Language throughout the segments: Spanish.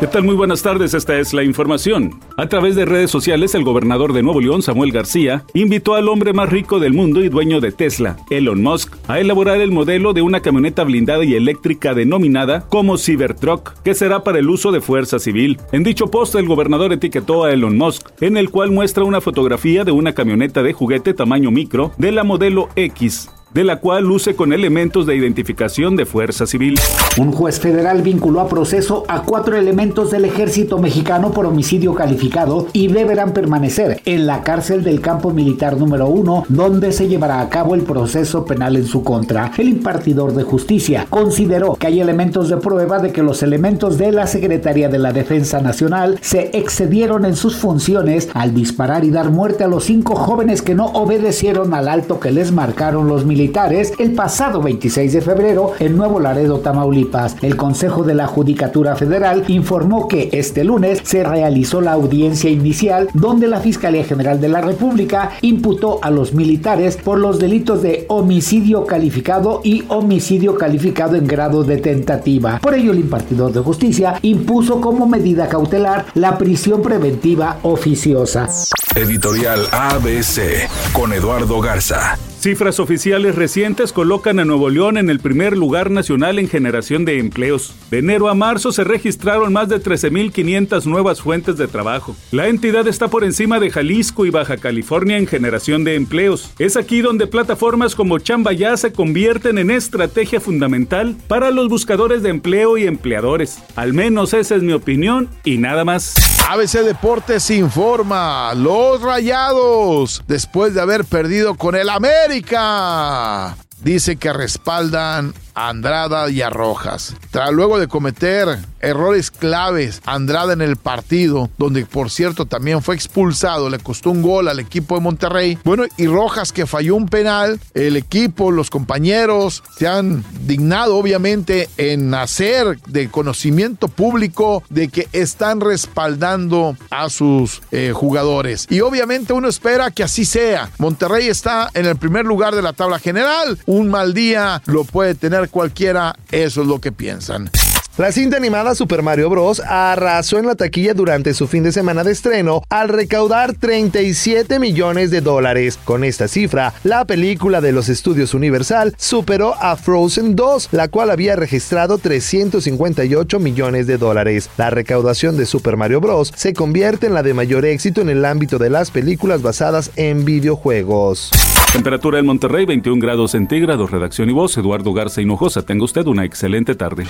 ¿Qué tal? Muy buenas tardes, esta es la información. A través de redes sociales, el gobernador de Nuevo León, Samuel García, invitó al hombre más rico del mundo y dueño de Tesla, Elon Musk, a elaborar el modelo de una camioneta blindada y eléctrica denominada como Cybertruck, que será para el uso de fuerza civil. En dicho post, el gobernador etiquetó a Elon Musk, en el cual muestra una fotografía de una camioneta de juguete tamaño micro de la modelo X, de la cual luce con elementos de identificación de fuerza civil. Un juez federal vinculó a proceso a cuatro elementos del ejército mexicano por homicidio calificado y deberán permanecer en la cárcel del campo militar número uno, donde se llevará a cabo el proceso penal en su contra. El impartidor de justicia consideró que hay elementos de prueba de que los elementos de la Secretaría de la Defensa Nacional se excedieron en sus funciones al disparar y dar muerte a los cinco jóvenes que no obedecieron al alto que les marcaron los militares militares el pasado 26 de febrero en Nuevo Laredo, Tamaulipas. El Consejo de la Judicatura Federal informó que este lunes se realizó la audiencia inicial donde la Fiscalía General de la República imputó a los militares por los delitos de homicidio calificado y homicidio calificado en grado de tentativa. Por ello, el impartidor de justicia impuso como medida cautelar la prisión preventiva oficiosa. Editorial ABC con Eduardo Garza. Cifras oficiales recientes colocan a Nuevo León en el primer lugar nacional en generación de empleos. De enero a marzo se registraron más de 13.500 nuevas fuentes de trabajo. La entidad está por encima de Jalisco y Baja California en generación de empleos. Es aquí donde plataformas como Chamba Ya se convierten en estrategia fundamental para los buscadores de empleo y empleadores. Al menos esa es mi opinión y nada más. ABC Deportes informa, los Rayados, después de haber perdido con el América, dice que respaldan Andrada y a Rojas. Tras luego de cometer errores claves Andrada en el partido, donde por cierto también fue expulsado, le costó un gol al equipo de Monterrey. Bueno, y Rojas que falló un penal, el equipo, los compañeros se han dignado obviamente en hacer de conocimiento público de que están respaldando a sus eh, jugadores. Y obviamente uno espera que así sea. Monterrey está en el primer lugar de la tabla general. Un mal día lo puede tener cualquiera, eso es lo que piensan. La cinta animada Super Mario Bros. arrasó en la taquilla durante su fin de semana de estreno al recaudar 37 millones de dólares. Con esta cifra, la película de los estudios Universal superó a Frozen 2, la cual había registrado 358 millones de dólares. La recaudación de Super Mario Bros. se convierte en la de mayor éxito en el ámbito de las películas basadas en videojuegos. Temperatura en Monterrey 21 grados centígrados. Redacción y voz Eduardo Garza Hinojosa. Tenga usted una excelente tarde.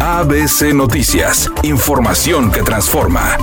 ABC Noticias. Información que transforma.